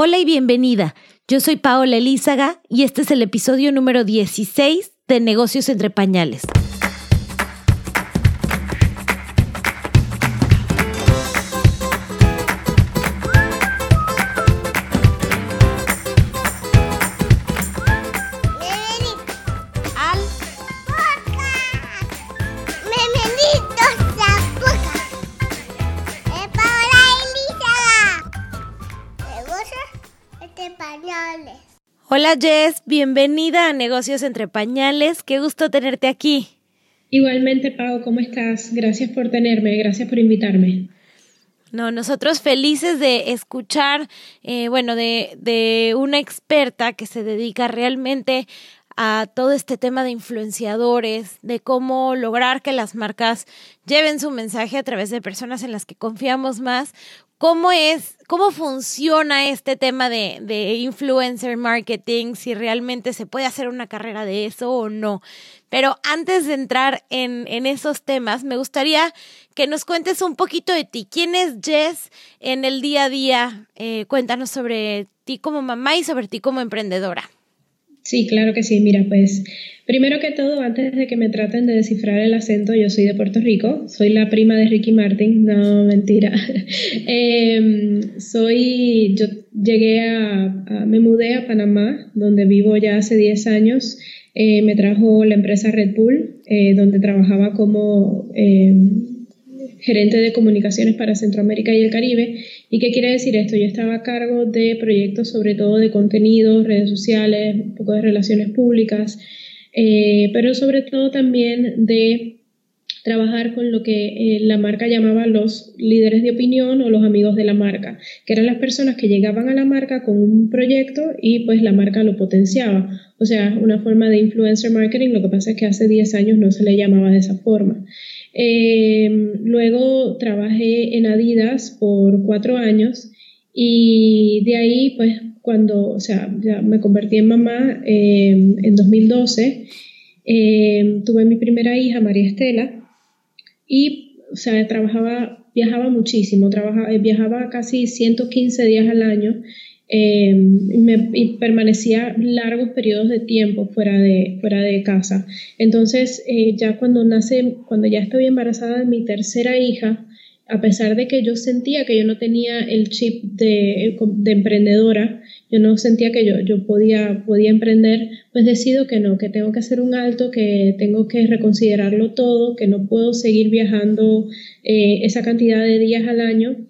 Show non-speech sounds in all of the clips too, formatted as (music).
Hola y bienvenida. Yo soy Paola Elízaga y este es el episodio número 16 de Negocios entre Pañales. Hola Jess, bienvenida a Negocios entre Pañales. Qué gusto tenerte aquí. Igualmente, Pau, ¿cómo estás? Gracias por tenerme, gracias por invitarme. No, nosotros felices de escuchar, eh, bueno, de, de una experta que se dedica realmente a todo este tema de influenciadores, de cómo lograr que las marcas lleven su mensaje a través de personas en las que confiamos más, ¿Cómo es, cómo funciona este tema de, de, influencer marketing? Si realmente se puede hacer una carrera de eso o no. Pero antes de entrar en, en esos temas, me gustaría que nos cuentes un poquito de ti. ¿Quién es Jess en el día a día? Eh, cuéntanos sobre ti como mamá y sobre ti como emprendedora. Sí, claro que sí. Mira, pues primero que todo, antes de que me traten de descifrar el acento, yo soy de Puerto Rico, soy la prima de Ricky Martin, no, mentira. (laughs) Em, soy, yo llegué a, me mudé a Panamá, donde vivo ya hace 10 años. Eh, me trajo la empresa Red Bull, eh, donde trabajaba como em, gerente de comunicaciones para Centroamérica y el Caribe. ¿Y qué quiere decir esto? Yo estaba a cargo de proyectos sobre todo de contenidos, redes sociales, un poco de relaciones públicas, eh, pero sobre todo también de trabajar con lo que eh, la marca llamaba los líderes de opinión o los amigos de la marca, que eran las personas que llegaban a la marca con un proyecto y pues la marca lo potenciaba. O sea, una forma de influencer marketing, lo que pasa es que hace 10 años no se le llamaba de esa forma. Em, luego trabajé en Adidas por cuatro años y de ahí, pues, cuando, o sea, ya me convertí en mamá em, en 2012, em, tuve mi primera hija, María Estela, y, o sea, trabajaba, viajaba muchísimo, trabajaba, viajaba casi 115 días al año Em, y, permanecía largos periodos de tiempo fuera de, fuera de casa. Entonces, eh, ya cuando nace, cuando ya estoy embarazada de mi tercera hija, a pesar de que yo sentía que yo no tenía el chip de, de emprendedora, yo no sentía que yo, yo podía, podía emprender, pues decido que no, que tengo que hacer un alto, que tengo que reconsiderarlo todo, que no puedo seguir viajando eh, esa cantidad de días al año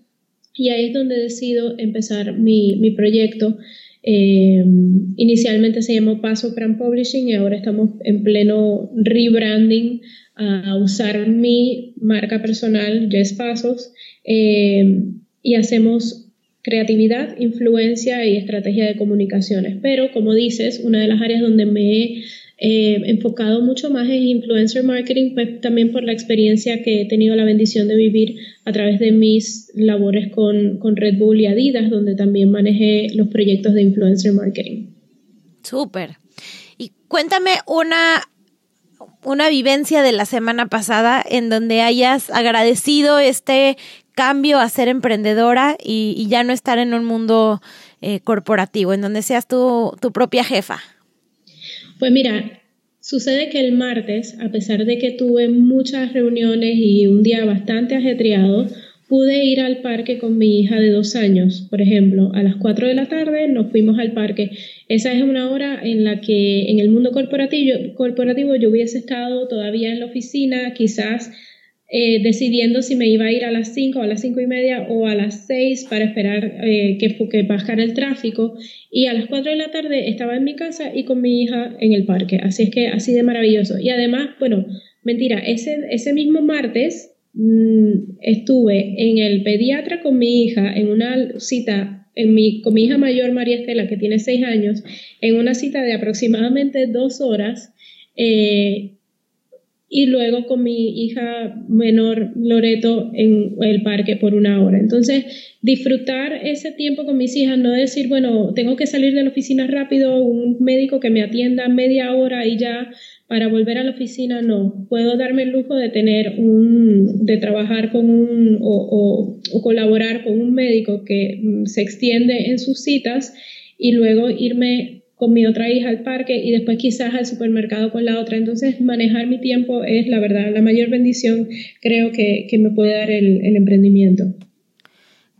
y ahí es donde decido empezar mi, mi proyecto. Eh, inicialmente se llamó Paso Brand Publishing y ahora estamos en pleno rebranding a usar mi marca personal, Jess Pasos, eh, y hacemos creatividad, influencia y estrategia de comunicaciones. Pero como dices, una de las áreas donde me he eh, enfocado mucho más en influencer marketing, pues también por la experiencia que he tenido la bendición de vivir a través de mis labores con, con Red Bull y Adidas, donde también manejé los proyectos de influencer marketing. Súper. Y cuéntame una, una vivencia de la semana pasada en donde hayas agradecido este cambio a ser emprendedora y, ya no estar en un mundo eh, corporativo, en donde seas tu, tu propia jefa. Pues mira, sucede que el martes, a pesar de que tuve muchas reuniones y un día bastante ajetreado, pude ir al parque con mi hija de dos años, por ejemplo, a las cuatro de la tarde nos fuimos al parque. Esa es una hora en la que en el mundo corporativo, corporativo yo hubiese estado todavía en la oficina, quizás eh, decidiendo si me iba a ir a las 5 a las cinco y media o a las 6 para esperar eh, que, que bajara el tráfico. Y a las 4 de la tarde estaba en mi casa y con mi hija en el parque. Así es que así de maravilloso. Y además, bueno, mentira, ese, ese mismo martes mm, estuve en el pediatra con mi hija en una cita en mi, con mi hija mayor María Estela, que tiene 6 años, en una cita de aproximadamente dos horas. Eh, y luego con mi hija menor Loreto en el parque por una hora. Entonces, disfrutar ese tiempo con mis hijas, no decir, bueno, tengo que salir de la oficina rápido, un médico que me atienda media hora y ya para volver a la oficina, no. Puedo darme el lujo de tener un, de trabajar con un o, o colaborar con un médico que mm, se extiende en sus citas y luego irme con mi otra hija al parque y después quizás al supermercado con la otra. Entonces, manejar mi tiempo es la verdad, la mayor bendición creo que, me puede dar el, emprendimiento.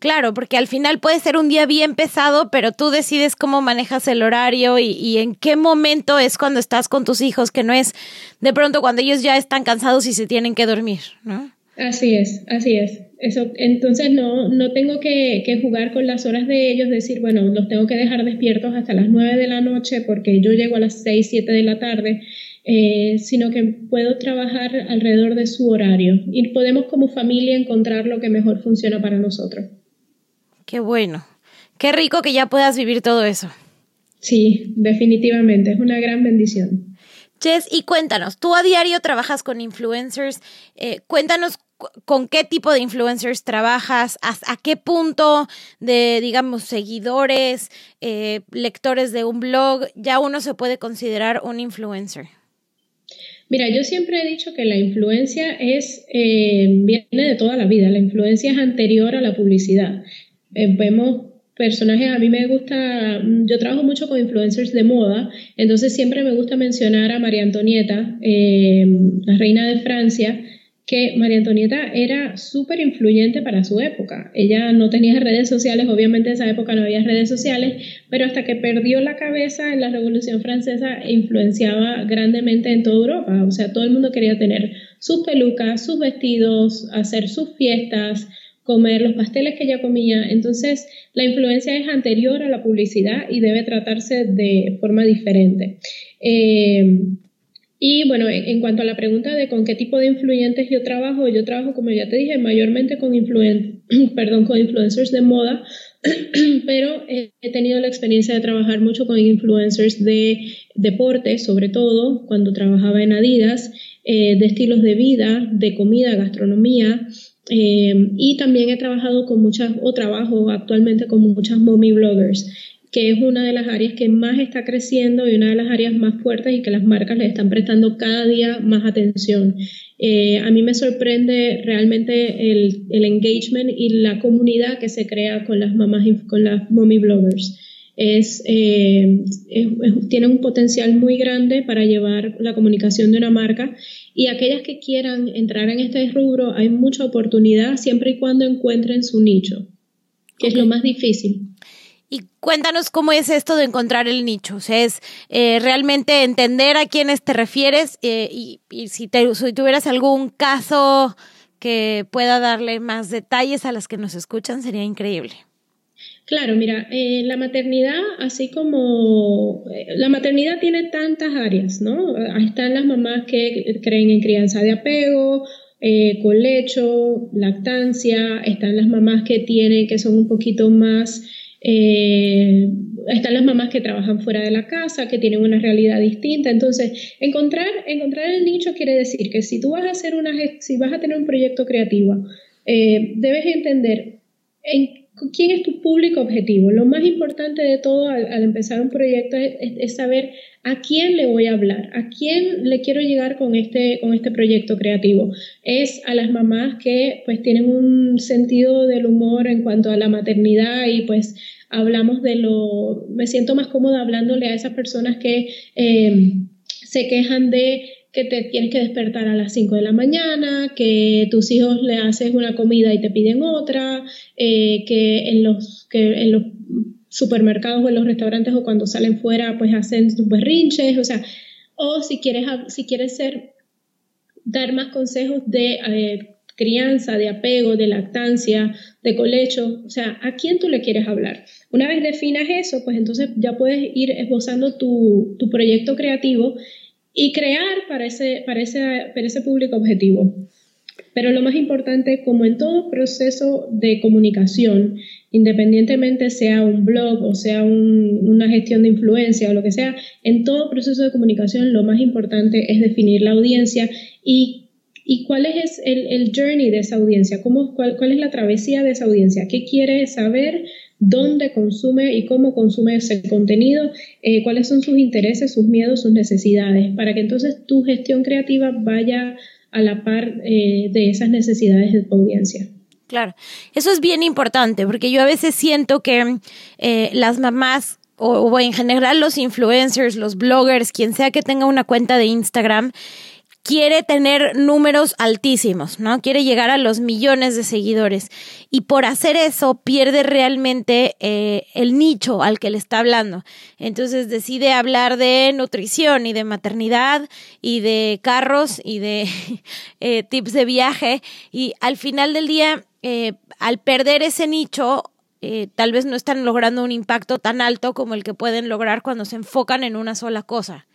Claro, porque al final puede ser un día bien pesado, pero tú decides cómo manejas el horario y, y, en qué momento es cuando estás con tus hijos, que no es de pronto cuando ellos ya están cansados y se tienen que dormir, ¿no? Así es, así es. Eso, entonces no, no tengo que, jugar con las horas de ellos, decir, bueno, los tengo que dejar despiertos hasta las 9 de la noche porque yo llego a las 6, 7 de la tarde, eh, sino que puedo trabajar alrededor de su horario y podemos como familia encontrar lo que mejor funciona para nosotros. Qué bueno, qué rico que ya puedas vivir todo eso. Sí, definitivamente, es una gran bendición. Jess, y cuéntanos, tú a diario trabajas con influencers, eh, cuéntanos con qué tipo de influencers trabajas, a, qué punto de, digamos, seguidores, eh, lectores de un blog, ya uno se puede considerar un influencer. Mira, yo siempre he dicho que la influencia es, eh, viene de toda la vida, la influencia es anterior a la publicidad. Eh, vemos personajes, a mí me gusta, yo trabajo mucho con influencers de moda, entonces siempre me gusta mencionar a María Antonieta, la reina de Francia, que María Antonieta era súper influyente para su época. Ella no tenía redes sociales, obviamente en esa época no había redes sociales, pero hasta que perdió la cabeza en la Revolución Francesa influenciaba grandemente en toda Europa. O sea, todo el mundo quería tener sus pelucas, sus vestidos, hacer sus fiestas, comer los pasteles que ella comía. Entonces, la influencia es anterior a la publicidad y debe tratarse de forma diferente. Eh, y bueno, en, cuanto a la pregunta de con qué tipo de influyentes yo trabajo, yo trabajo, como ya te dije, mayormente con, (clears throat) perdón, con influencers de moda, (clears throat) pero he tenido la experiencia de trabajar mucho con influencers de deporte, sobre todo cuando trabajaba en Adidas, eh, de estilos de vida, de comida, gastronomía. Eh, y también he trabajado con muchas, o trabajo actualmente con muchas mommy bloggers que es una de las áreas que más está creciendo y una de las áreas más fuertes y que las marcas le están prestando cada día más atención. Eh, a mí me sorprende realmente el, el, engagement y la comunidad que se crea con las mamás con las mommy bloggers. Es, eh, tiene un potencial muy grande para llevar la comunicación de una marca y aquellas que quieran entrar en este rubro hay mucha oportunidad siempre y cuando encuentren su nicho, que es lo más difícil. Y cuéntanos cómo es esto de encontrar el nicho. O sea, es eh, realmente entender a quiénes te refieres eh, y, si, te, tuvieras algún caso que pueda darle más detalles a las que nos escuchan, sería increíble. Claro, mira, eh, la maternidad, así como la maternidad tiene tantas áreas, ¿no? Están las mamás que creen en crianza de apego, colecho, lactancia, están las mamás que tienen, que son un poquito más eh, están las mamás que trabajan fuera de la casa, que tienen una realidad distinta. Entonces, encontrar, encontrar el nicho quiere decir que si tú vas a hacer una, si vas a tener un proyecto creativo, eh, debes entender en quién es tu público objetivo. Lo más importante de todo al, empezar un proyecto es, saber a quién le voy a hablar, a quién le quiero llegar con este, con este proyecto creativo. Es a las mamás que pues tienen un sentido del humor en cuanto a la maternidad y pues hablamos de lo, me siento más cómoda hablándole a esas personas que eh, se quejan de que te tienes que despertar a las 5 de la mañana, que tus hijos le haces una comida y te piden otra, eh, que, en los, que en los supermercados o en los restaurantes o cuando salen fuera pues hacen sus berrinches, o sea, o si quieres, si quieres ser, dar más consejos de eh, crianza, de apego, de lactancia, de colecho, o sea, ¿a quién tú le quieres hablar? Una vez definas eso, pues entonces ya puedes ir esbozando tu, tu proyecto creativo y crear para ese, para ese, para ese público objetivo. Pero lo más importante, como en todo proceso de comunicación, independientemente sea un blog o sea una gestión de influencia o lo que sea, en todo proceso de comunicación lo más importante es definir la audiencia y ¿Y cuál es el, journey de esa audiencia? ¿Cómo, cuál, es la travesía de esa audiencia? ¿Qué quiere saber? ¿Dónde consume y cómo consume ese contenido? Eh, ¿Cuáles son sus intereses, sus miedos, sus necesidades? Para que entonces tu gestión creativa vaya a la par eh, de esas necesidades de tu audiencia. Claro, eso es bien importante porque yo a veces siento que eh, las mamás o, en general los influencers, los bloggers, quien sea que tenga una cuenta de Instagram, quiere tener números altísimos, ¿no? Quiere llegar a los millones de seguidores. Y por hacer eso pierde realmente eh, el nicho al que le está hablando. Entonces decide hablar de nutrición y de maternidad y de carros y de (laughs) eh, tips de viaje. Y al final del día, eh, al perder ese nicho, tal vez no están logrando un impacto tan alto como el que pueden lograr cuando se enfocan en una sola cosa.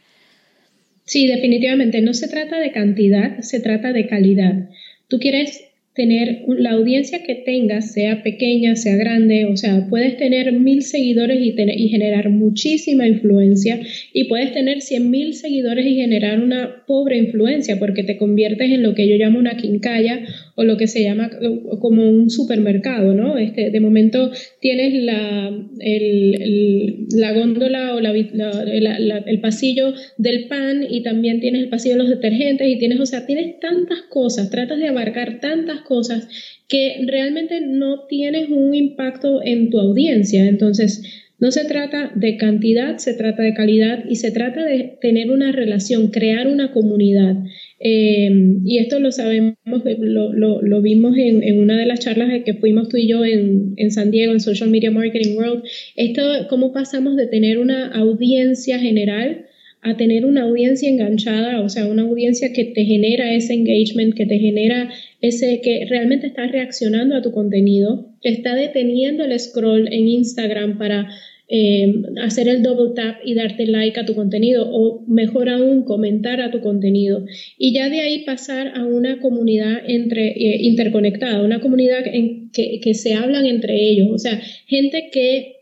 Sí, definitivamente. No se trata de cantidad, se trata de calidad. Tú quieres tener la audiencia que tengas, sea pequeña, sea grande, o sea, puedes tener mil seguidores y, y generar muchísima influencia y puedes tener cien mil seguidores y generar una pobre influencia porque te conviertes en lo que yo llamo una quincalla o lo que se llama como un supermercado, ¿no? Este, de momento tienes la, el, la góndola o la, el pasillo del pan y también tienes el pasillo de los detergentes y tienes, o sea, tienes tantas cosas, tratas de abarcar tantas cosas que realmente no tienes un impacto en tu audiencia. Entonces, no se trata de cantidad, se trata de calidad y se trata de tener una relación, crear una comunidad. Eh, y esto lo sabemos, lo, lo, vimos en, una de las charlas que fuimos tú y yo en, en, San Diego, en Social Media Marketing World. Esto, cómo pasamos de tener una audiencia general a tener una audiencia enganchada, o sea, una audiencia que te genera ese engagement, que te genera ese, que realmente está reaccionando a tu contenido, que está deteniendo el scroll en Instagram para eh, hacer el double tap y darte like a tu contenido o mejor aún comentar a tu contenido. Y ya de ahí pasar a una comunidad entre, eh, interconectada, una comunidad en que, que se hablan entre ellos, o sea, gente que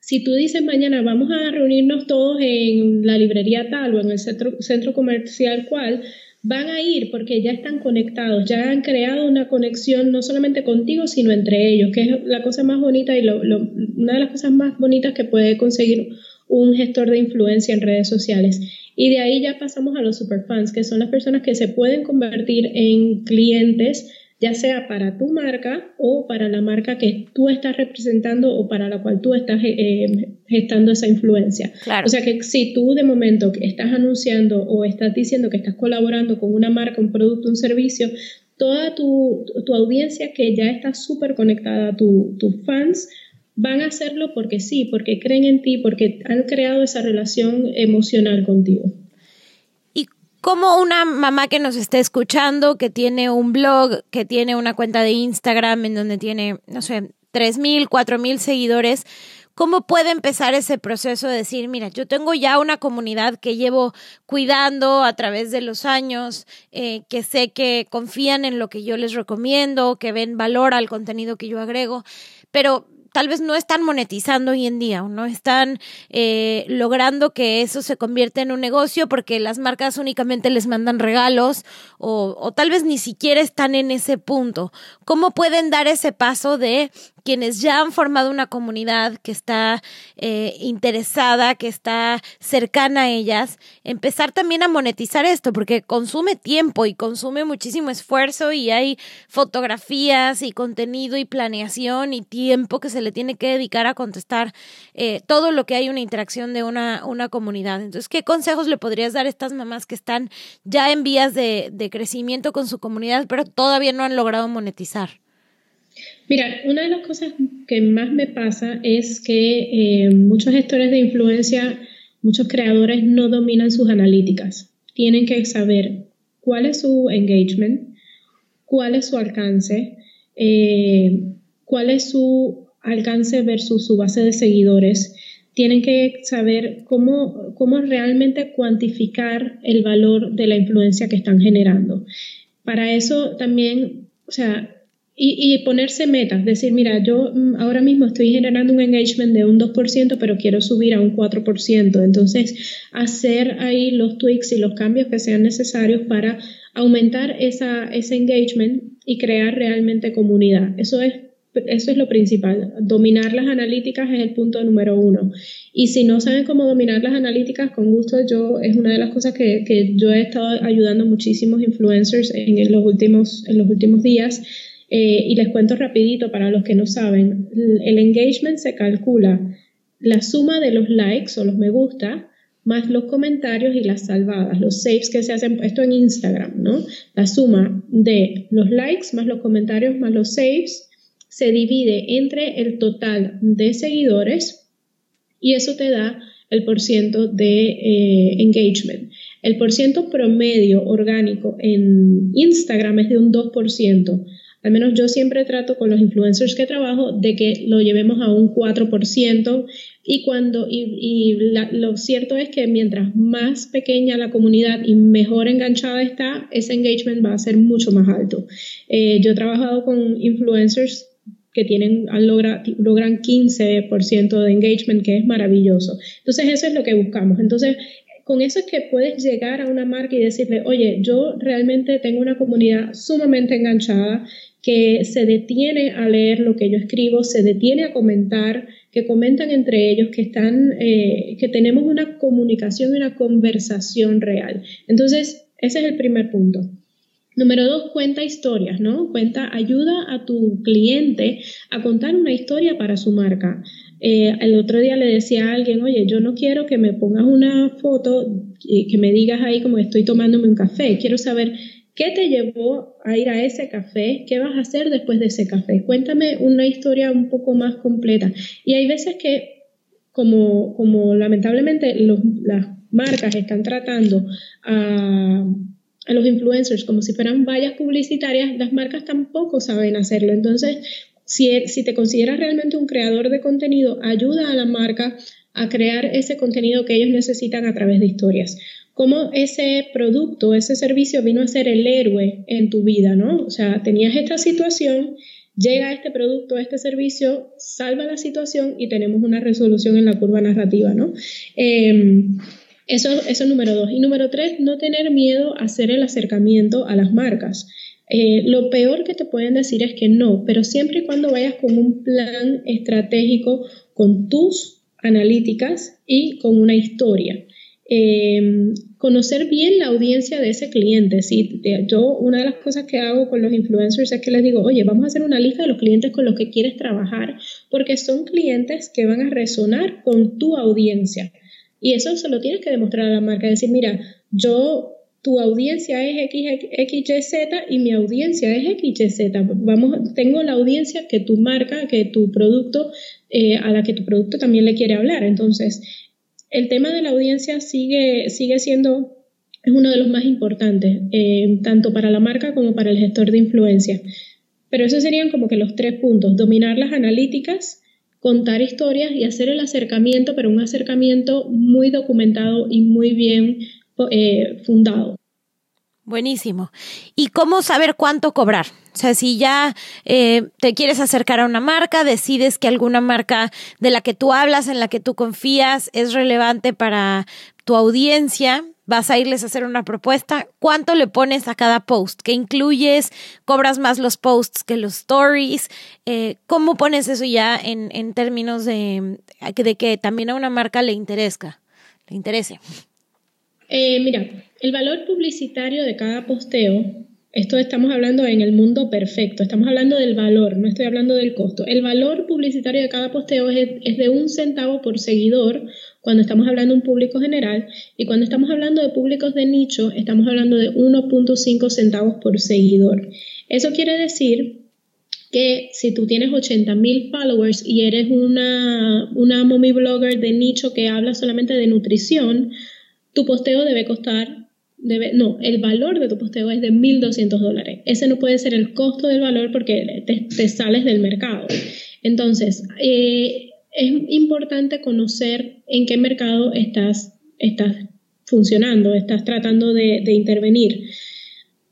si tú dices mañana vamos a reunirnos todos en la librería tal o en el centro, centro comercial cual, van a ir porque ya están conectados, ya han creado una conexión no solamente contigo, sino entre ellos, que es la cosa más bonita y una de las cosas más bonitas que puede conseguir un gestor de influencia en redes sociales. Y de ahí ya pasamos a los superfans, que son las personas que se pueden convertir en clientes ya sea para tu marca o para la marca que tú estás representando o para la cual tú estás eh, gestando esa influencia. O sea que si tú de momento estás anunciando o estás diciendo que estás colaborando con una marca, un producto, un servicio, toda tu, audiencia que ya está súper conectada, a tus fans, van a hacerlo porque sí, porque creen en ti, porque han creado esa relación emocional contigo como una mamá que nos esté escuchando, que tiene un blog, que tiene una cuenta de Instagram en donde tiene, no sé, tres mil, cuatro mil seguidores, ¿cómo puede empezar ese proceso de decir, mira, yo tengo ya una comunidad que llevo cuidando a través de los años, eh, que sé que confían en lo que yo les recomiendo, que ven valor al contenido que yo agrego, pero tal vez no están monetizando hoy en día o no están eh, logrando que eso se convierta en un negocio porque las marcas únicamente les mandan regalos o, o tal vez ni siquiera están en ese punto. ¿Cómo pueden dar ese paso de quienes ya han formado una comunidad que está eh, interesada, que está cercana a ellas, empezar también a monetizar esto, porque consume tiempo y consume muchísimo esfuerzo y hay fotografías y contenido y planeación y tiempo que se le tiene que dedicar a contestar eh, todo lo que hay una interacción de una, una comunidad. Entonces, ¿qué consejos le podrías dar a estas mamás que están ya en vías de, de crecimiento con su comunidad, pero todavía no han logrado monetizar? Mira, una de las cosas que más me pasa es que eh, muchos gestores de influencia, muchos creadores no dominan sus analíticas. Tienen que saber cuál es su engagement, cuál es su alcance, eh, cuál es su alcance versus su base de seguidores. Tienen que saber cómo, cómo realmente cuantificar el valor de la influencia que están generando. Para eso también, o sea, y, ponerse metas, decir, mira, yo mm, ahora mismo estoy generando un engagement de un 2%, pero quiero subir a un 4%. Entonces, hacer ahí los tweaks y los cambios que sean necesarios para aumentar esa, ese engagement y crear realmente comunidad. Eso es eso es lo principal. Dominar las analíticas es el punto número uno. Y si no saben cómo dominar las analíticas, con gusto yo es una de las cosas que, que yo he estado ayudando muchísimos influencers en, los, últimos, en los últimos días. Eh, y les cuento rapidito para los que no saben. El engagement se calcula la suma de los likes o los me gusta más los comentarios y las salvadas, los saves que se hacen, esto en Instagram, ¿no? La suma de los likes más los comentarios más los saves se divide entre el total de seguidores y eso te da el porciento de eh, engagement. El porciento promedio orgánico en Instagram es de un 2%. Al menos yo siempre trato con los influencers que trabajo de que lo llevemos a un 4% y cuando y, lo cierto es que mientras más pequeña la comunidad y mejor enganchada está, ese engagement va a ser mucho más alto. Eh, yo he trabajado con influencers que tienen, logran 15% de engagement, que es maravilloso. Entonces, eso es lo que buscamos. Entonces, con eso es que puedes llegar a una marca y decirle, oye, yo realmente tengo una comunidad sumamente enganchada que se detiene a leer lo que yo escribo, se detiene a comentar, que comentan entre ellos, que están, eh, que tenemos una comunicación y una conversación real. Entonces, ese es el primer punto. Número dos, cuenta historias, ¿no? Cuenta, ayuda a tu cliente a contar una historia para su marca. Eh, el otro día le decía a alguien, oye, yo no quiero que me pongas una foto y que me digas ahí como estoy tomándome un café. Quiero saber qué te llevó a ir a ese café, qué vas a hacer después de ese café. Cuéntame una historia un poco más completa. Y hay veces que, como, como lamentablemente las marcas están tratando a los influencers como si fueran vallas publicitarias, las marcas tampoco saben hacerlo. Entonces, si, si te consideras realmente un creador de contenido, ayuda a la marca a crear ese contenido que ellos necesitan a través de historias. Cómo ese producto, ese servicio vino a ser el héroe en tu vida, ¿no? O sea, tenías esta situación, llega este producto, este servicio, salva la situación y tenemos una resolución en la curva narrativa, ¿no? Em, eso, es número dos. Y número tres, no tener miedo a hacer el acercamiento a las marcas. Eh, lo peor que te pueden decir es que no, pero siempre y cuando vayas con un plan estratégico, con tus analíticas y con una historia. Em, conocer bien la audiencia de ese cliente. ¿sí? Yo, una de las cosas que hago con los influencers es que les digo, oye, vamos a hacer una lista de los clientes con los que quieres trabajar, porque son clientes que van a resonar con tu audiencia. Y eso se lo tienes que demostrar a la marca, decir, mira, yo, tu audiencia es XYZ y mi audiencia es XYZ. Vamos, tengo la audiencia que tu marca, que tu producto, eh, a la que tu producto también le quiere hablar. Entonces, el tema de la audiencia sigue, sigue siendo es uno de los más importantes, eh, tanto para la marca como para el gestor de influencia. Pero esos serían como que los tres puntos, dominar las analíticas, contar historias y hacer el acercamiento, pero un acercamiento muy documentado y muy bien eh, fundado. Buenísimo. ¿Y cómo saber cuánto cobrar? O sea, si ya eh, te quieres acercar a una marca, decides que alguna marca de la que tú hablas, en la que tú confías, es relevante para tu audiencia, vas a irles a hacer una propuesta, ¿cuánto le pones a cada post? ¿Qué incluyes? ¿Cobras más los posts que los stories? Eh, ¿Cómo pones eso ya en, en términos de, de, que también a una marca le interesa? Le interese. Eh, mira, el valor publicitario de cada posteo, esto estamos hablando en el mundo perfecto, estamos hablando del valor, no estoy hablando del costo. El valor publicitario de cada posteo es, de un centavo por seguidor cuando estamos hablando de un público general y cuando estamos hablando de públicos de nicho, estamos hablando de 1.5 centavos por seguidor. Eso quiere decir que si tú tienes 80 mil followers y eres una, una mommy blogger de nicho que habla solamente de nutrición, tu posteo debe costar, debe, no, el valor de tu posteo es de 1.200 dólares. Ese no puede ser el costo del valor porque te, sales del mercado. Entonces, eh, es importante conocer en qué mercado estás, estás funcionando, estás tratando de, intervenir.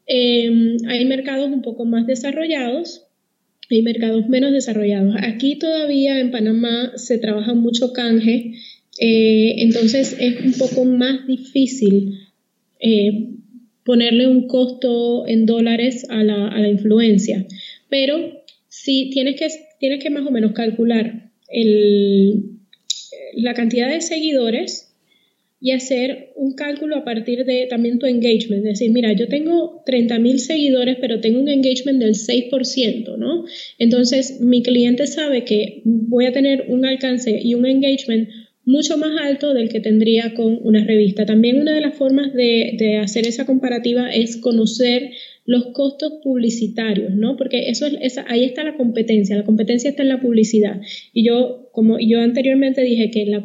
Em, hay mercados un poco más desarrollados hay mercados menos desarrollados. Aquí todavía en Panamá se trabaja mucho canje, eh, entonces es un poco más difícil eh, ponerle un costo en dólares a la, influencia. Pero sí tienes que, tienes que más o menos calcular la cantidad de seguidores y hacer un cálculo a partir de también tu engagement. Es decir, mira, yo tengo 30.000 seguidores, pero tengo un engagement del 6%, ¿no? Entonces, mi cliente sabe que voy a tener un alcance y un engagement mucho más alto del que tendría con una revista. También una de las formas de, hacer esa comparativa es conocer los costos publicitarios, ¿no? Porque eso es, ahí está la competencia, la competencia está en la publicidad. Y yo, como yo anteriormente dije que la,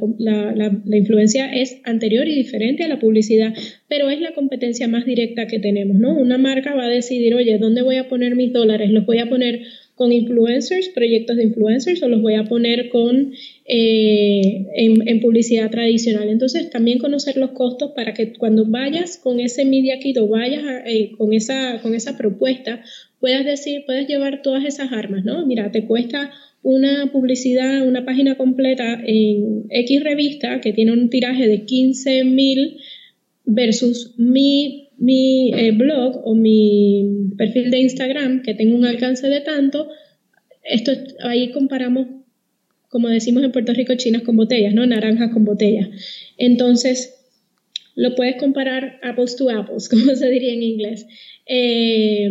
la, influencia es anterior y diferente a la publicidad, pero es la competencia más directa que tenemos, ¿no? Una marca va a decidir, oye, ¿dónde voy a poner mis dólares? ¿Los voy a poner con influencers, proyectos de influencers, o los voy a poner con eh, en, publicidad tradicional. Entonces, también conocer los costos para que cuando vayas con ese media kit o vayas eh, con, esa, con esa propuesta, puedas decir, puedes llevar todas esas armas, ¿no? Mira, te cuesta una publicidad, una página completa en X revista que tiene un tiraje de 15 mil versus mi mi eh, blog o mi perfil de Instagram que tengo un alcance de tanto, esto ahí comparamos, como decimos en Puerto Rico, chinas con botellas, ¿no? Naranjas con botellas. Entonces, lo puedes comparar apples to apples, (laughs) como se diría en inglés. Eh,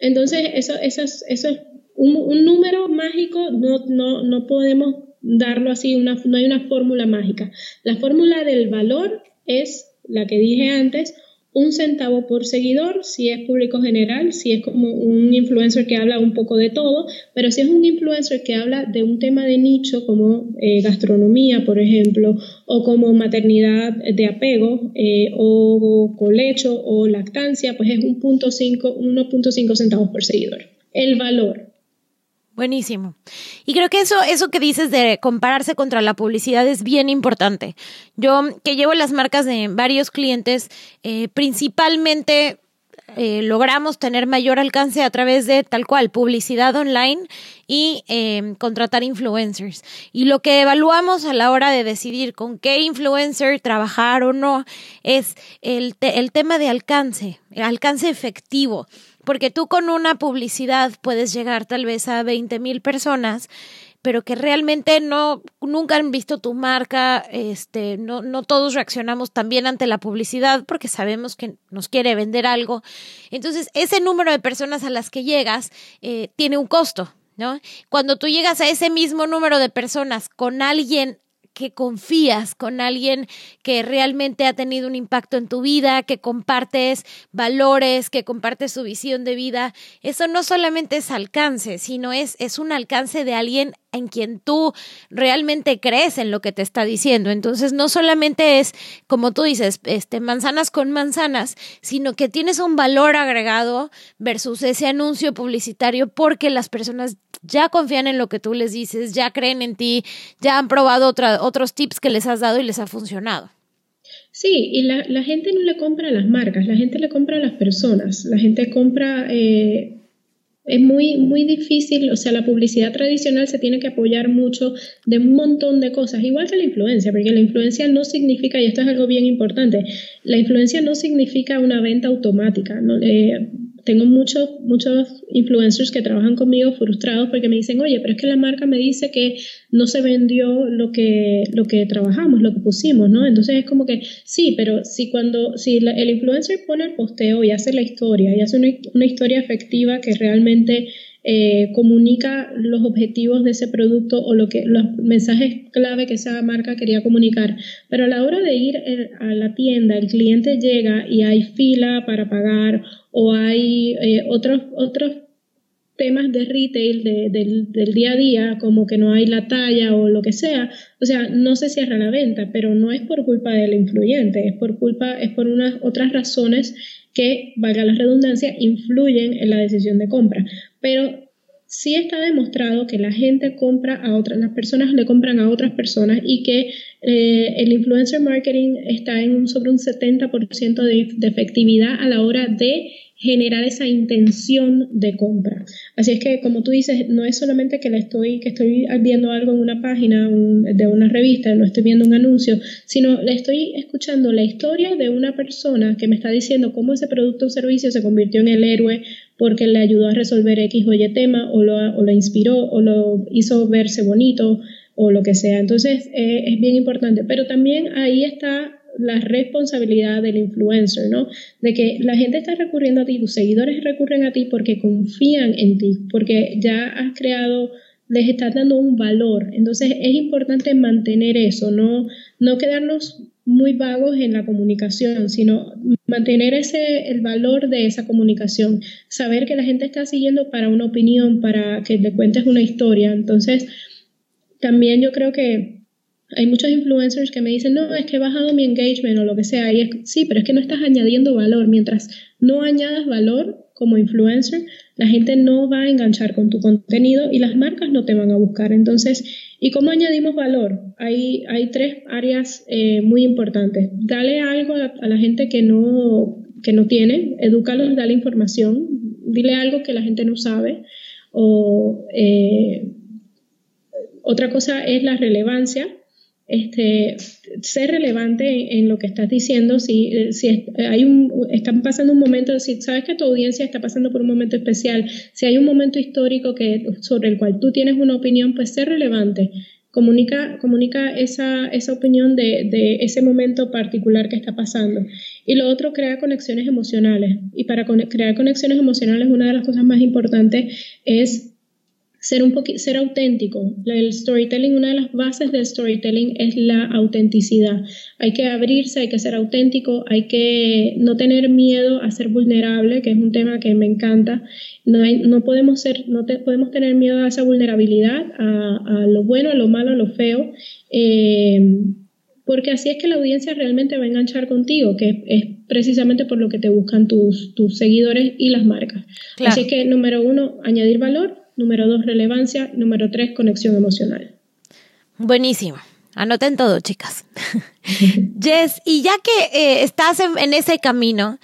entonces, eso, eso es, eso es un, número mágico, no, no, no podemos darlo así, una, no hay una fórmula mágica. La fórmula del valor es la que dije antes, un centavo por seguidor si es público general, si es como un influencer que habla un poco de todo, pero si es un influencer que habla de un tema de nicho como eh, gastronomía, por ejemplo, o como maternidad de apego, eh, o colecho o lactancia, pues es un punto 1.5 centavos por seguidor. El valor. Buenísimo. Y creo que eso, eso que dices de compararse contra la publicidad es bien importante. Yo que llevo las marcas de varios clientes, eh, principalmente eh, logramos tener mayor alcance a través de tal cual publicidad online y em, contratar influencers. Y lo que evaluamos a la hora de decidir con qué influencer trabajar o no es el, el tema de alcance, alcance efectivo porque tú con una publicidad puedes llegar tal vez a 20 mil personas, pero que realmente no, nunca han visto tu marca, este, no, no todos reaccionamos también ante la publicidad porque sabemos que nos quiere vender algo. Entonces, ese número de personas a las que llegas eh, tiene un costo, ¿no? Cuando tú llegas a ese mismo número de personas con alguien que confías con alguien que realmente ha tenido un impacto en tu vida, que compartes valores, que compartes su visión de vida. Eso no solamente es alcance, sino es, es un alcance de alguien en quien tú realmente crees en lo que te está diciendo. Entonces, no solamente es, como tú dices, este, manzanas con manzanas, sino que tienes un valor agregado versus ese anuncio publicitario porque las personas ya confían en lo que tú les dices, ya creen en ti, ya han probado otros tips que les has dado y les ha funcionado. Sí, y la, la, gente no le compra a las marcas, la gente le compra a las personas, la gente compra eh, es muy, muy difícil, o sea, la publicidad tradicional se tiene que apoyar mucho de un montón de cosas, igual que la influencia, porque la influencia no significa, y esto es algo bien importante, la influencia no significa una venta automática. ¿no? Eh, tengo muchos, muchos influencers que trabajan conmigo frustrados porque me dicen, oye, pero es que la marca me dice que no se vendió lo que, lo que trabajamos, lo que pusimos, ¿no? Entonces es como que, sí, pero si cuando, si el influencer pone el posteo y hace la historia y hace una, una historia efectiva que realmente eh, comunica los objetivos de ese producto o lo que, los mensajes clave que esa marca quería comunicar. Pero a la hora de ir eh, a la tienda, el cliente llega y hay fila para pagar o hay eh, otros, otros temas de retail del, día a día, como que no hay la talla o lo que sea, o sea, no se cierra la venta, pero no es por culpa del influyente, es por culpa, es por unas otras razones que, valga la redundancia, influyen en la decisión de compra. Pero sí está demostrado que la gente compra a otras, las personas le compran a otras personas y que eh, el influencer marketing está en sobre un 70% de, de efectividad a la hora de generar esa intención de compra. Así es que, como tú dices, no es solamente que, la estoy, que estoy viendo algo en una página de una revista, no estoy viendo un anuncio, sino le estoy escuchando la historia de una persona que me está diciendo cómo ese producto o servicio se convirtió en el héroe porque le ayudó a resolver X o Y tema, o lo, o lo inspiró, o lo hizo verse bonito, o lo que sea. Entonces, eh, es bien importante. Pero también ahí está la responsabilidad del influencer, ¿no? De que la gente está recurriendo a ti, tus seguidores recurren a ti porque confían en ti, porque ya has creado, les estás dando un valor. Entonces es importante mantener eso, no, no quedarnos muy vagos en la comunicación, sino mantener ese el valor de esa comunicación, saber que la gente está siguiendo para una opinión, para que le cuentes una historia. Entonces, también yo creo que hay muchos influencers que me dicen, no, es que he bajado mi engagement o lo que sea. Y sí, pero es que no estás añadiendo valor. Mientras no añadas valor como influencer, la gente no va a enganchar con tu contenido y las marcas no te van a buscar. Entonces, ¿y cómo añadimos valor? Hay, hay tres áreas eh, muy importantes. Dale algo a, la gente que no, que no tiene, edúcalos, dale información, dile algo que la gente no sabe. O eh, otra cosa es la relevancia este, ser relevante en, lo que estás diciendo, si, eh, si hay un, están pasando un momento, si sabes que tu audiencia está pasando por un momento especial, si hay un momento histórico que, sobre el cual tú tienes una opinión, pues ser relevante. Comunica, comunica esa, esa opinión de, de, ese momento particular que está pasando. Y lo otro, crea conexiones emocionales. Y para crear conexiones emocionales, una de las cosas más importantes es ser un poquito, ser auténtico. El storytelling, una de las bases del storytelling es la autenticidad. Hay que abrirse, hay que ser auténtico, hay que no tener miedo a ser vulnerable, que es un tema que me encanta. No, no podemos ser, no podemos tener miedo a esa vulnerabilidad, a, lo bueno, a lo malo, a lo feo. Eh, porque así es que la audiencia realmente va a enganchar contigo, que es precisamente por lo que te buscan tus, tus seguidores y las marcas. Así que, número uno, añadir valor Número dos, relevancia. Número tres, conexión emocional. Buenísimo. Anoten todo, chicas. (laughs) Jess, y ya que eh, estás en, ese camino,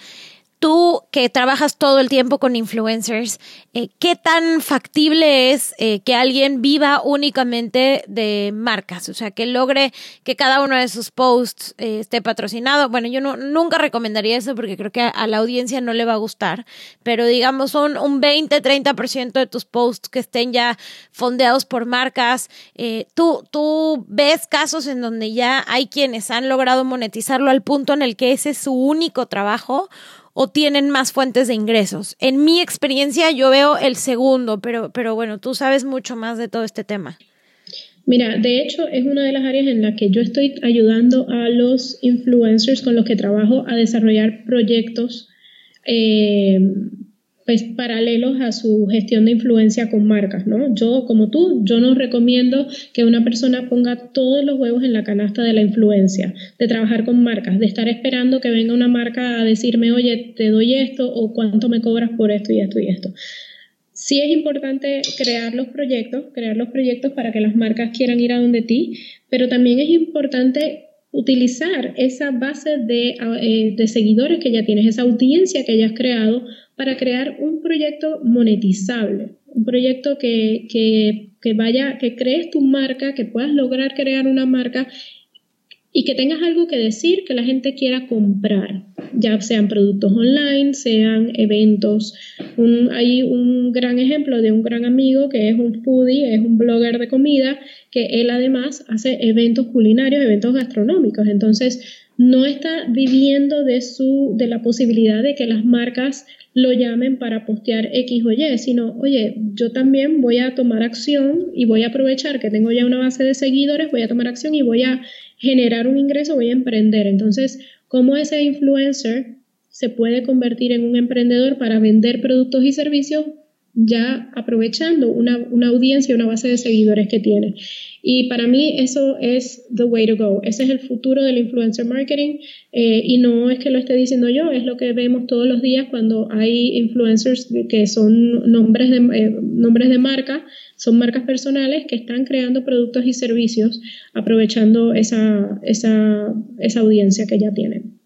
Tú que trabajas todo el tiempo con influencers, eh, ¿qué tan factible es eh, que alguien viva únicamente de marcas? O sea, que logre que cada uno de sus posts eh, esté patrocinado. Bueno, yo no, nunca recomendaría eso porque creo que a, la audiencia no le va a gustar, pero digamos un, un 20, 30% de tus posts que estén ya fondeados por marcas. ¿tú, ¿Tú ves casos en donde ya hay quienes han logrado monetizarlo al punto en el que ese es su único trabajo? O tienen más fuentes de ingresos. En mi experiencia yo veo el segundo, pero, pero bueno, tú sabes mucho más de todo este tema. Mira, de hecho es una de las áreas en las que yo estoy ayudando a los influencers con los que trabajo a desarrollar proyectos eh, pues, paralelos a su gestión de influencia con marcas, ¿no? Yo, como tú, yo no recomiendo que una persona ponga todos los huevos en la canasta de la influencia, de trabajar con marcas, de estar esperando que venga una marca a decirme, oye, te doy esto o cuánto me cobras por esto y esto y esto. Sí es importante crear los proyectos, crear los proyectos para que las marcas quieran ir a donde ti, pero también es importante utilizar esa base de, eh, de, seguidores que ya tienes, esa audiencia que ya has creado para crear un proyecto monetizable, un proyecto que, que, vaya, que crees tu marca, que puedas lograr crear una marca y que tengas algo que decir que la gente quiera comprar, ya sean productos online, sean eventos. hay un gran ejemplo de un gran amigo que es un foodie, es un blogger de comida, que él además hace eventos culinarios, eventos gastronómicos. Entonces, no está viviendo de, su, de la posibilidad de que las marcas lo llamen para postear X o Y, sino, oye, yo también voy a tomar acción y voy a aprovechar que tengo ya una base de seguidores, voy a tomar acción y voy a generar un ingreso, voy a emprender. Entonces, ¿cómo ese influencer se puede convertir en un emprendedor para vender productos y servicios ya aprovechando una, una audiencia, una base de seguidores que tiene? Y para mí eso es the way to go. Ese es el futuro del influencer marketing eh, y no es que lo esté diciendo yo, es lo que vemos todos los días cuando hay influencers que son nombres de, eh, nombres de marca, son marcas personales que están creando productos y servicios aprovechando esa, esa, esa audiencia que ya tienen.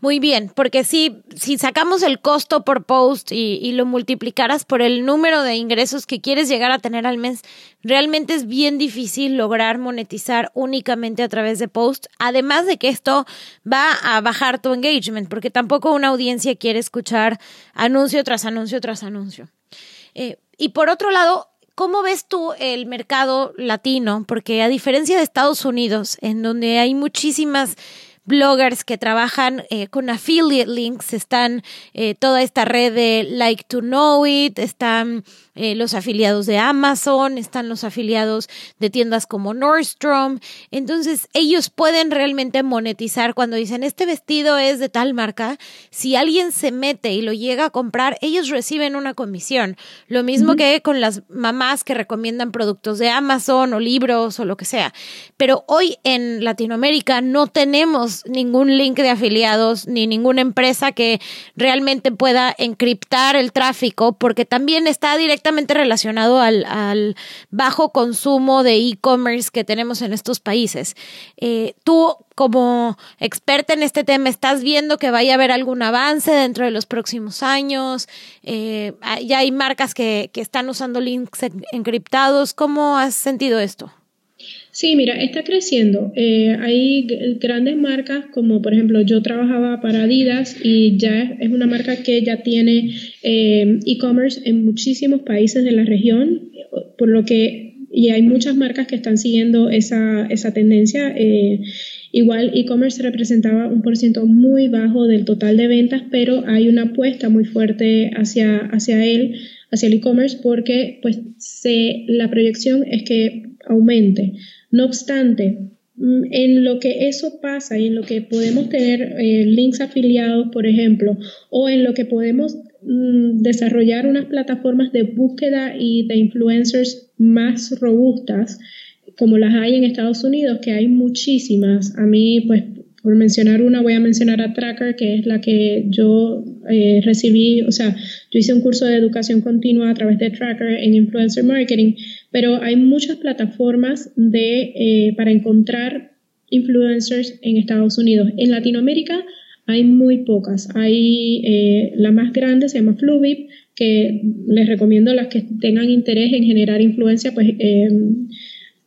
Muy bien, porque si, si sacamos el costo por post y, lo multiplicaras por el número de ingresos que quieres llegar a tener al mes, realmente es bien difícil lograr monetizar únicamente a través de post. Además de que esto va a bajar tu engagement, porque tampoco una audiencia quiere escuchar anuncio tras anuncio tras anuncio. Eh, y por otro lado, ¿Cómo ves tú el mercado latino? Porque a diferencia de Estados Unidos, en donde hay muchísimas bloggers que trabajan eh, con affiliate links, están eh, toda esta red de Like to Know It, están eh, los afiliados de Amazon, están los afiliados de tiendas como Nordstrom. Entonces, ellos pueden realmente monetizar cuando dicen, este vestido es de tal marca. Si alguien se mete y lo llega a comprar, ellos reciben una comisión. Lo mismo que con las mamás que recomiendan productos de Amazon o libros o lo que sea. Pero hoy en Latinoamérica no tenemos ningún link de afiliados ni ninguna empresa que realmente pueda encriptar el tráfico porque también está directamente relacionado al, bajo consumo de e-commerce que tenemos en estos países. Eh, tú, como experta en este tema, ¿estás viendo que vaya a haber algún avance dentro de los próximos años? Eh, ya hay marcas que, que están usando links encriptados. ¿Cómo has sentido esto? Sí, mira, está creciendo. Eh, hay grandes marcas como por ejemplo yo trabajaba para Adidas y ya es una marca que ya tiene eh, e-commerce en muchísimos países de la región, por lo que y hay muchas marcas que están siguiendo esa, esa tendencia. Eh, igual e-commerce representaba un porcentaje muy bajo del total de ventas, pero hay una apuesta muy fuerte hacia, hacia él, hacia el e-commerce, porque pues se, la proyección es que aumente. No obstante, mm, en lo que eso pasa y en lo que podemos tener eh, links afiliados, por ejemplo, o en lo que podemos mm, desarrollar unas plataformas de búsqueda y de influencers más robustas, como las hay en Estados Unidos, que hay muchísimas. A mí, pues, por mencionar una, voy a mencionar a Tracker, que es la que yo eh, recibí, o sea, yo hice un curso de educación continua a través de Tracker en Influencer Marketing, pero hay muchas plataformas de, eh, para encontrar influencers en Estados Unidos. En Latinoamérica hay muy pocas. Hay eh, la más grande, se llama Fluvip, que les recomiendo a las que tengan interés en generar influencia, pues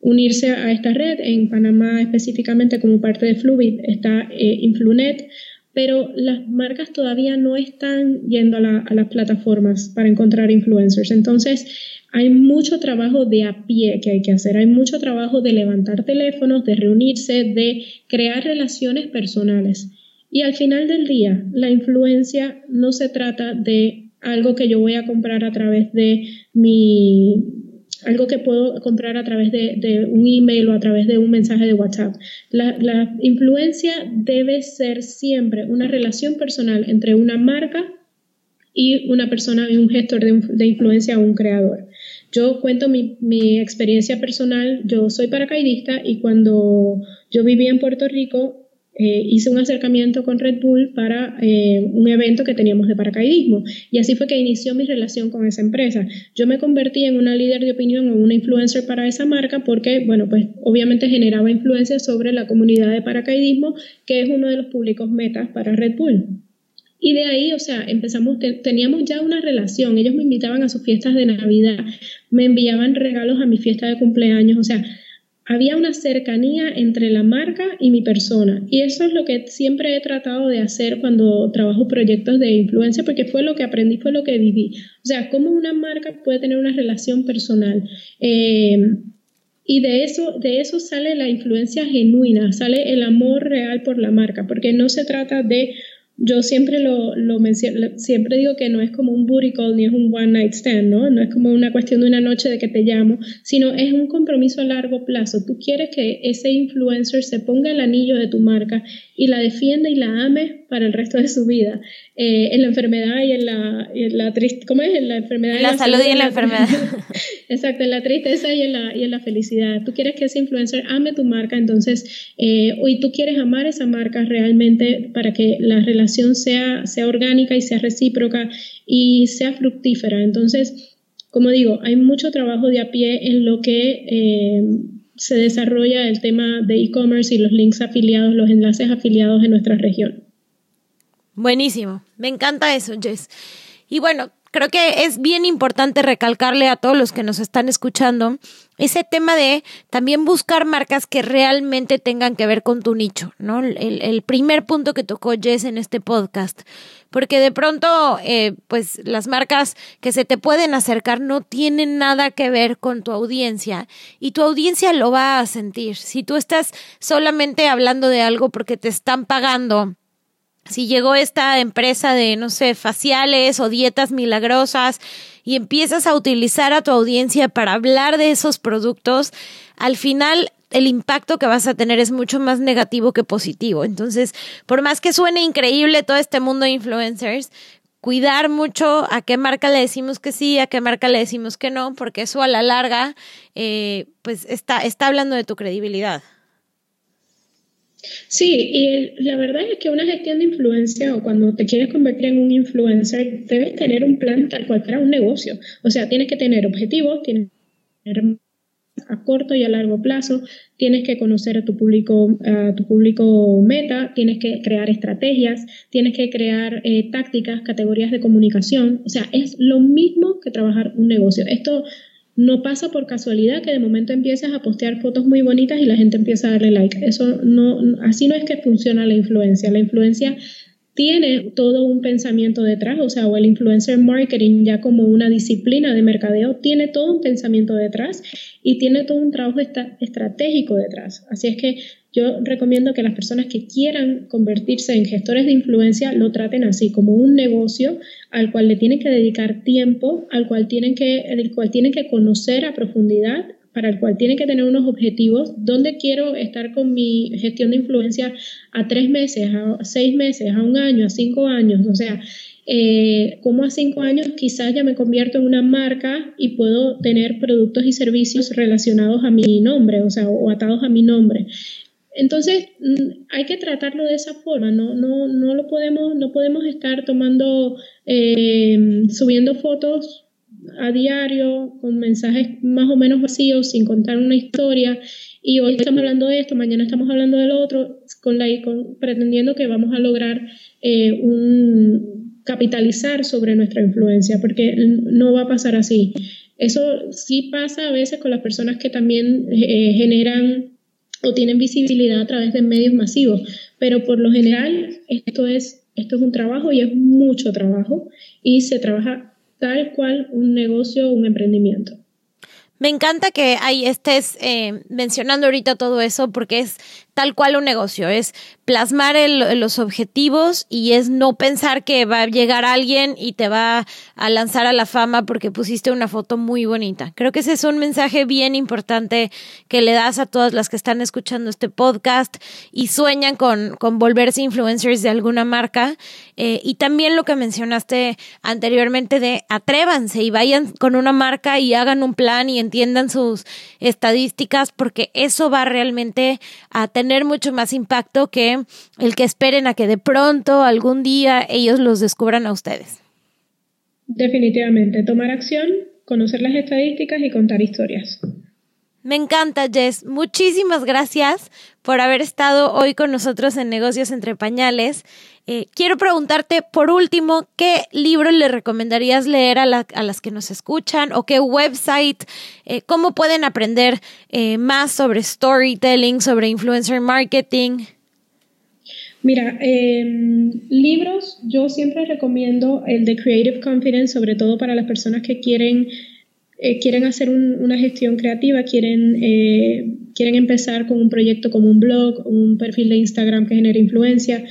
unirse a esta red. En Panamá específicamente como parte de Fluvid está eh, Influnet, pero las marcas todavía no están yendo a, las plataformas para encontrar influencers. Entonces, hay mucho trabajo de a pie que hay que hacer, hay mucho trabajo de levantar teléfonos, de reunirse, de crear relaciones personales. Y al final del día, la influencia no se trata de algo que yo voy a comprar a través de mi algo que puedo comprar a través de, un email o a través de un mensaje de WhatsApp. La, influencia debe ser siempre una relación personal entre una marca y una persona un gestor de, influencia o un creador. Yo cuento mi, mi, experiencia personal, yo soy paracaidista y cuando yo vivía en Puerto Rico, eh, hice un acercamiento con Red Bull para eh, un evento que teníamos de paracaidismo y así fue que inició mi relación con esa empresa. Yo me convertí en una líder de opinión o una influencer para esa marca porque, bueno, pues obviamente generaba influencia sobre la comunidad de paracaidismo, que es uno de los públicos metas para Red Bull. Y de ahí, o sea, empezamos, teníamos ya una relación. Ellos me invitaban a sus fiestas de Navidad, me enviaban regalos a mi fiesta de cumpleaños, o sea, había una cercanía entre la marca y mi persona. Y eso es lo que siempre he tratado de hacer cuando trabajo proyectos de influencia, porque fue lo que aprendí, fue lo que viví. O sea, cómo una marca puede tener una relación personal. Eh, y de eso, de eso sale la influencia genuina, sale el amor real por la marca, porque no se trata de yo siempre lo, lo menciono, siempre digo que no es como un booty call ni es un one night stand, ¿no? No es como una cuestión de una noche de que te llamo, sino es un compromiso a largo plazo. Tú quieres que ese influencer se ponga el anillo de tu marca y la defienda y la ame para el resto de su vida. Eh, en la enfermedad y en la, la tristeza, ¿cómo es? En la enfermedad. En la, salud y en la, enfermedad. (laughs) Exacto, en la tristeza y en la, y en la felicidad. Tú quieres que ese influencer ame tu marca, entonces, eh, y tú quieres amar esa marca realmente para que la relación sea, sea orgánica y sea recíproca y sea fructífera. Entonces, como digo, hay mucho trabajo de a pie en lo que... Eh, se desarrolla el tema de e-commerce y los links afiliados, los enlaces afiliados en nuestra región. Buenísimo, me encanta eso, Jess. Y bueno, creo que es bien importante recalcarle a todos los que nos están escuchando ese tema de también buscar marcas que realmente tengan que ver con tu nicho, ¿no? El, primer punto que tocó Jess en este podcast, porque de pronto, eh, pues las marcas que se te pueden acercar no tienen nada que ver con tu audiencia y tu audiencia lo va a sentir. Si tú estás solamente hablando de algo porque te están pagando, si llegó esta empresa de, no sé, faciales o dietas milagrosas y empiezas a utilizar a tu audiencia para hablar de esos productos, al final el impacto que vas a tener es mucho más negativo que positivo. Entonces, por más que suene increíble todo este mundo de influencers, cuidar mucho a qué marca le decimos que sí, a qué marca le decimos que no, porque eso a la larga, eh, pues está, está hablando de tu credibilidad. Sí, y la verdad es que una gestión de influencia o cuando te quieres convertir en un influencer, debes tener un plan tal cual para un negocio. O sea, tienes que tener objetivos, tienes que tener a corto y a largo plazo, tienes que conocer a tu público, a tu público meta, tienes que crear estrategias, tienes que crear eh, tácticas, categorías de comunicación. O sea, es lo mismo que trabajar un negocio. Esto no pasa por casualidad que de momento empiezas a postear fotos muy bonitas y la gente empieza a darle like. Eso no, así no es que funciona la influencia. La influencia tiene todo un pensamiento detrás, o sea, o el influencer marketing ya como una disciplina de mercadeo tiene todo un pensamiento detrás y tiene todo un trabajo estratégico detrás. Así es que yo recomiendo que las personas que quieran convertirse en gestores de influencia lo traten así, como un negocio al cual le tienen que dedicar tiempo, al cual tienen que, el cual tienen que conocer a profundidad, para el cual tienen que tener unos objetivos. ¿Dónde quiero estar con mi gestión de influencia a tres meses, a seis meses, a un año, a cinco años? O sea, eh, como a cinco años quizás ya me convierto en una marca y puedo tener productos y servicios relacionados a mi nombre, o sea, o atados a mi nombre. Entonces, mm, hay que tratarlo de esa forma, no, no, no lo podemos, no podemos estar tomando, eh, subiendo fotos a diario con mensajes más o menos vacíos, sin contar una historia, y hoy estamos hablando de esto, mañana estamos hablando del otro, con la, con, pretendiendo que vamos a lograr eh, un, capitalizar sobre nuestra influencia, porque no va a pasar así. Eso sí pasa a veces con las personas que también eh, generan o tienen visibilidad a través de medios masivos, pero por lo general esto es, esto es un trabajo y es mucho trabajo y se trabaja tal cual un negocio, un emprendimiento. Me encanta que ahí estés eh, mencionando ahorita todo eso porque es tal cual un negocio, es plasmar los objetivos y es no pensar que va a llegar alguien y te va a lanzar a la fama porque pusiste una foto muy bonita. Creo que ese es un mensaje bien importante que le das a todas las que están escuchando este podcast y sueñan con, con volverse influencers de alguna marca. Eh, y también lo que mencionaste anteriormente de atrévanse y vayan con una marca y hagan un plan y entiendan sus estadísticas porque eso va realmente a tener tener mucho más impacto que el que esperen a que de pronto algún día ellos los descubran a ustedes. Definitivamente, tomar acción, conocer las estadísticas y contar historias. Me encanta, Jess. Muchísimas gracias por haber estado hoy con nosotros en Negocios entre Pañales. Eh, quiero preguntarte, por último, ¿qué libro le recomendarías leer a, las que nos escuchan o qué website? Eh, ¿Cómo pueden aprender eh, más sobre storytelling, sobre influencer marketing? Mira, em, libros, yo siempre recomiendo el de Creative Confidence, sobre todo para las personas que quieren quieren hacer una gestión creativa, quieren, quieren empezar con un proyecto como un blog, un perfil de Instagram que genere influencia.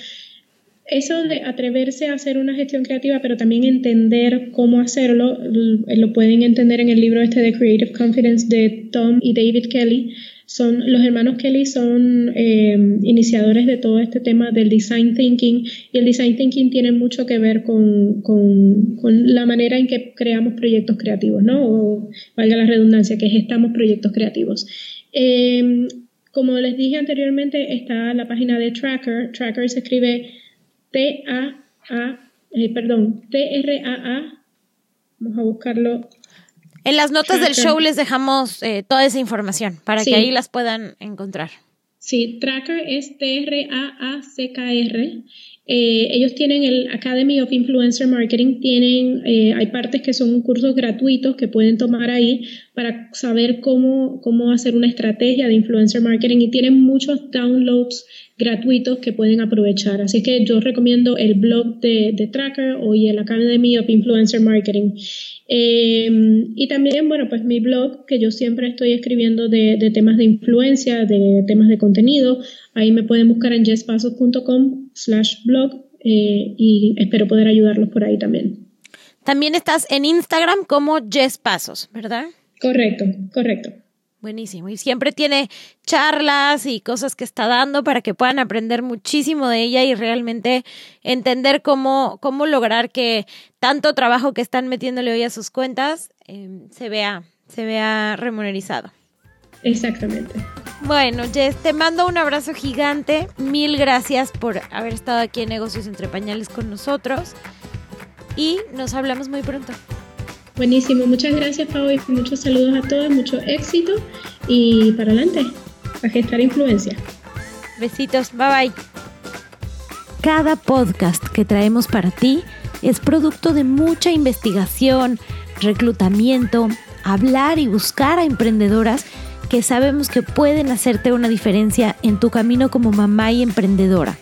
Eso de atreverse a hacer una gestión creativa, pero también entender cómo hacerlo, lo pueden entender en el libro este de Creative Confidence de Tom y David Kelly son los hermanos Kelly son eh, iniciadores de todo este tema del design thinking y el design thinking tiene mucho que ver con, con, la manera en que creamos proyectos creativos, ¿no? O valga la redundancia, que gestamos proyectos creativos. Em, como les dije anteriormente, está la página de Tracker. Tracker se escribe T-A-A, eh, perdón, T-R-A-A. Vamos a buscarlo en las notas del show les dejamos eh, toda esa información para que ahí las puedan encontrar. Sí, Tracker es T-R-A-A-C-K-R Eh, ellos tienen el Academy of Influencer Marketing, tienen, eh, hay partes que son cursos gratuitos que pueden tomar ahí para saber cómo, cómo hacer una estrategia de influencer marketing y tienen muchos downloads gratuitos que pueden aprovechar. Así que yo recomiendo el blog de, Tracker o el Academy of Influencer Marketing. Em, y también, bueno, pues mi blog, que yo siempre estoy escribiendo de, temas de influencia, de temas de contenido. Ahí me pueden buscar en yespasos.com slash blog eh, y espero poder ayudarlos por ahí también. También estás en Instagram como Pasos, ¿verdad? Correcto, correcto. Buenísimo. Y siempre tiene charlas y cosas que está dando para que puedan aprender muchísimo de ella y realmente entender cómo, cómo lograr que tanto trabajo que están metiéndole hoy a sus cuentas em, se vea, se vea remunerizado. Exactamente. Bueno, Jess, te mando un abrazo gigante. Mil gracias por haber estado aquí en Negocios entre Pañales con nosotros. Y nos hablamos muy pronto. Buenísimo, muchas gracias Pau y muchos saludos a todos, mucho éxito y para adelante, a gestar influencia. Besitos, bye bye. Cada podcast que traemos para ti es producto de mucha investigación, reclutamiento, hablar y buscar a emprendedoras que sabemos que pueden hacerte una diferencia en tu camino como mamá y emprendedora.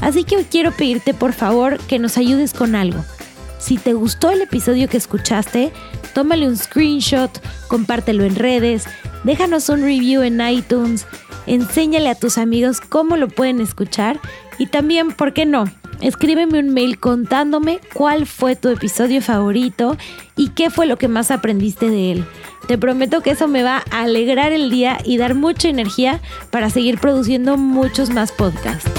Así que hoy quiero pedirte por favor que nos ayudes con algo si te gustó el episodio que escuchaste, tómale un screenshot, compártelo en redes, déjanos un review en iTunes, enséñale a tus amigos cómo lo pueden escuchar y también, ¿por qué no? Escríbeme un mail contándome cuál fue tu episodio favorito y qué fue lo que más aprendiste de él. Te prometo que eso me va a alegrar el día y dar mucha energía para seguir produciendo muchos más podcasts.